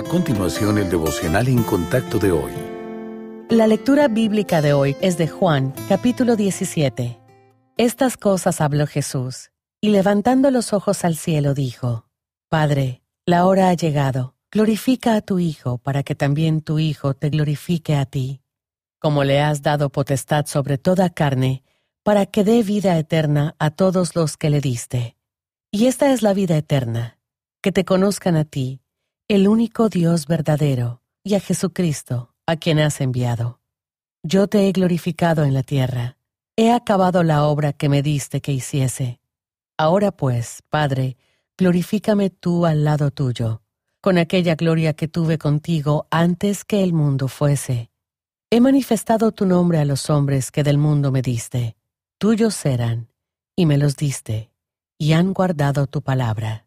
A continuación, el devocional en contacto de hoy. La lectura bíblica de hoy es de Juan, capítulo 17. Estas cosas habló Jesús, y levantando los ojos al cielo dijo, Padre, la hora ha llegado, glorifica a tu Hijo, para que también tu Hijo te glorifique a ti, como le has dado potestad sobre toda carne, para que dé vida eterna a todos los que le diste. Y esta es la vida eterna, que te conozcan a ti, el único Dios verdadero, y a Jesucristo, a quien has enviado. Yo te he glorificado en la tierra, he acabado la obra que me diste que hiciese. Ahora pues, Padre, glorifícame tú al lado tuyo, con aquella gloria que tuve contigo antes que el mundo fuese. He manifestado tu nombre a los hombres que del mundo me diste. Tuyos eran, y me los diste, y han guardado tu palabra.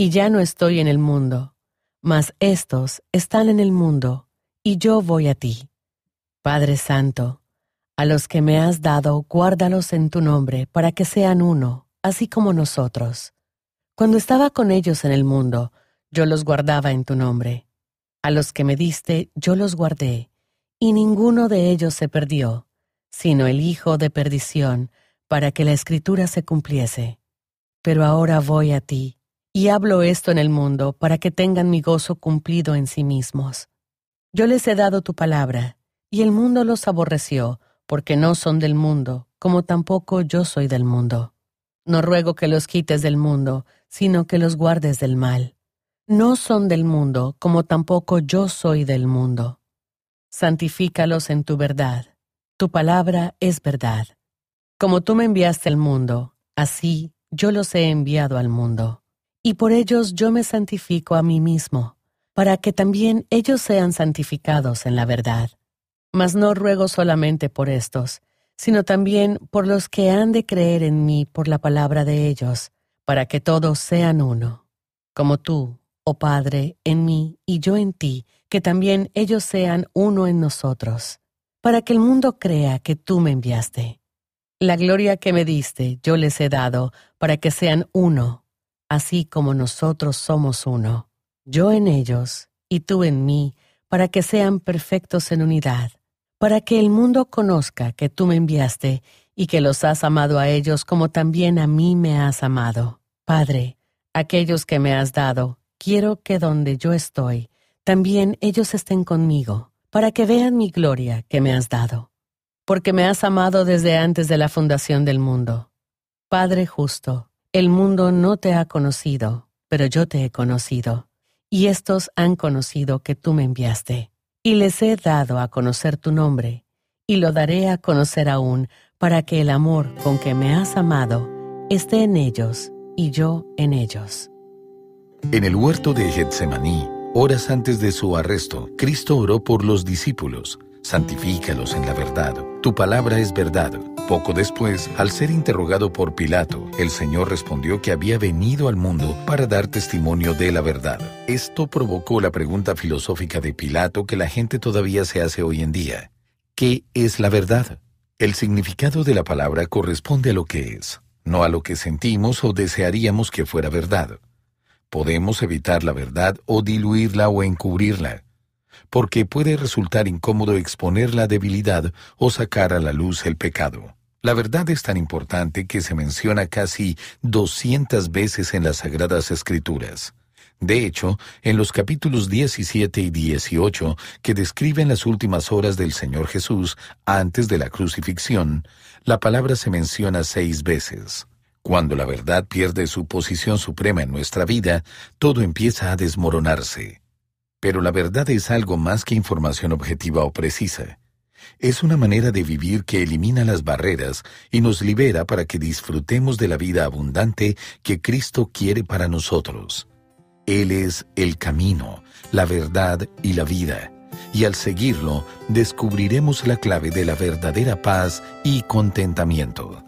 Y ya no estoy en el mundo, mas estos están en el mundo, y yo voy a ti. Padre Santo, a los que me has dado, guárdalos en tu nombre, para que sean uno, así como nosotros. Cuando estaba con ellos en el mundo, yo los guardaba en tu nombre. A los que me diste, yo los guardé, y ninguno de ellos se perdió, sino el Hijo de perdición, para que la Escritura se cumpliese. Pero ahora voy a ti, y hablo esto en el mundo para que tengan mi gozo cumplido en sí mismos. Yo les he dado tu palabra, y el mundo los aborreció, porque no son del mundo, como tampoco yo soy del mundo. No ruego que los quites del mundo, sino que los guardes del mal. No son del mundo, como tampoco yo soy del mundo. Santifícalos en tu verdad. Tu palabra es verdad. Como tú me enviaste al mundo, así yo los he enviado al mundo. Y por ellos yo me santifico a mí mismo, para que también ellos sean santificados en la verdad. Mas no ruego solamente por estos, sino también por los que han de creer en mí por la palabra de ellos, para que todos sean uno, como tú, oh Padre, en mí y yo en ti, que también ellos sean uno en nosotros, para que el mundo crea que tú me enviaste. La gloria que me diste yo les he dado para que sean uno, así como nosotros somos uno, yo en ellos y tú en mí, para que sean perfectos en unidad, para que el mundo conozca que tú me enviaste y que los has amado a ellos como también a mí me has amado. Padre, aquellos que me has dado, quiero que donde yo estoy, también ellos estén conmigo, para que vean mi gloria que me has dado porque me has amado desde antes de la fundación del mundo. Padre justo, el mundo no te ha conocido, pero yo te he conocido, y estos han conocido que tú me enviaste, y les he dado a conocer tu nombre, y lo daré a conocer aún, para que el amor con que me has amado esté en ellos y yo en ellos. En el huerto de Getsemaní, horas antes de su arresto, Cristo oró por los discípulos santifícalos en la verdad. Tu palabra es verdad. Poco después, al ser interrogado por Pilato, el Señor respondió que había venido al mundo para dar testimonio de la verdad. Esto provocó la pregunta filosófica de Pilato que la gente todavía se hace hoy en día. ¿Qué es la verdad? El significado de la palabra corresponde a lo que es, no a lo que sentimos o desearíamos que fuera verdad. Podemos evitar la verdad o diluirla o encubrirla porque puede resultar incómodo exponer la debilidad o sacar a la luz el pecado. La verdad es tan importante que se menciona casi 200 veces en las Sagradas Escrituras. De hecho, en los capítulos 17 y 18, que describen las últimas horas del Señor Jesús antes de la crucifixión, la palabra se menciona seis veces. Cuando la verdad pierde su posición suprema en nuestra vida, todo empieza a desmoronarse. Pero la verdad es algo más que información objetiva o precisa. Es una manera de vivir que elimina las barreras y nos libera para que disfrutemos de la vida abundante que Cristo quiere para nosotros. Él es el camino, la verdad y la vida, y al seguirlo descubriremos la clave de la verdadera paz y contentamiento.